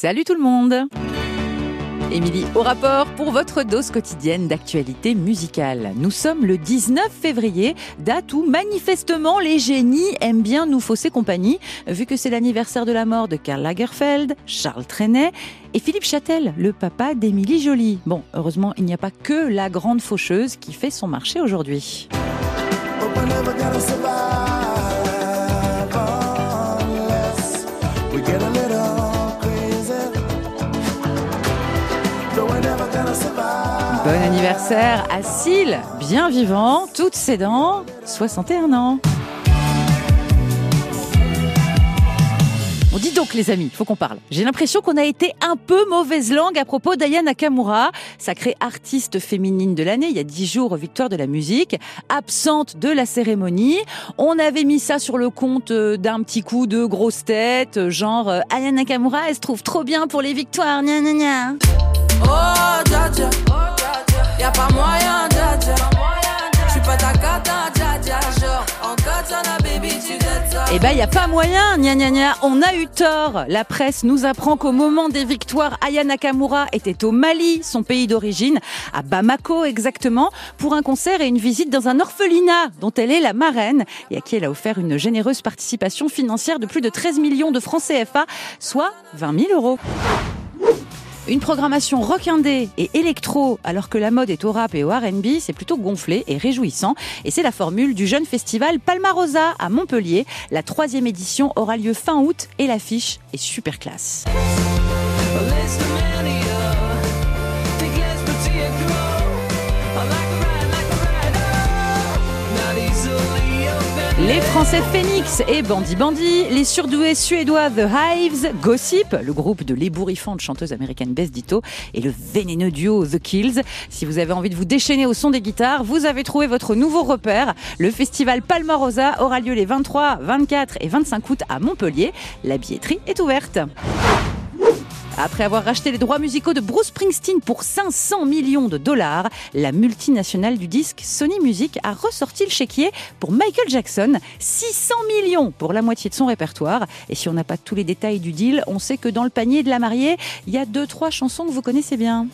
Salut tout le monde Émilie au rapport pour votre dose quotidienne d'actualité musicale. Nous sommes le 19 février, date où manifestement les génies aiment bien nous fausser compagnie, vu que c'est l'anniversaire de la mort de Karl Lagerfeld, Charles Trenet et Philippe Châtel, le papa d'Émilie Jolie. Bon, heureusement, il n'y a pas que la grande faucheuse qui fait son marché aujourd'hui. Bon anniversaire à Syl, bien vivant, toutes ses dents, 61 ans. On dit donc les amis, faut qu'on parle. J'ai l'impression qu'on a été un peu mauvaise langue à propos d'Aya Nakamura, sacrée artiste féminine de l'année, il y a dix jours, victoire de la musique, absente de la cérémonie. On avait mis ça sur le compte euh, d'un petit coup de grosse tête, euh, genre euh, Aya Nakamura, elle se trouve trop bien pour les victoires, gna gna gna. Oh, dja. Eh ben, y a pas moyen, gna gna. On a eu tort. La presse nous apprend qu'au moment des victoires, Aya Nakamura était au Mali, son pays d'origine, à Bamako exactement, pour un concert et une visite dans un orphelinat dont elle est la marraine et à qui elle a offert une généreuse participation financière de plus de 13 millions de francs CFA, soit 20 000 euros. Une programmation rock indé et électro, alors que la mode est au rap et au R&B, c'est plutôt gonflé et réjouissant. Et c'est la formule du jeune festival Palmarosa à Montpellier. La troisième édition aura lieu fin août et l'affiche est super classe. Les Français Phoenix et Bandy Bandy, les surdoués suédois The Hives, Gossip, le groupe de l'ébourifante chanteuse américaine Bess Ditto et le vénéneux duo The Kills. Si vous avez envie de vous déchaîner au son des guitares, vous avez trouvé votre nouveau repère. Le festival Palmarosa aura lieu les 23, 24 et 25 août à Montpellier. La billetterie est ouverte. Après avoir racheté les droits musicaux de Bruce Springsteen pour 500 millions de dollars, la multinationale du disque Sony Music a ressorti le chéquier pour Michael Jackson, 600 millions pour la moitié de son répertoire. Et si on n'a pas tous les détails du deal, on sait que dans le panier de la mariée, il y a deux trois chansons que vous connaissez bien.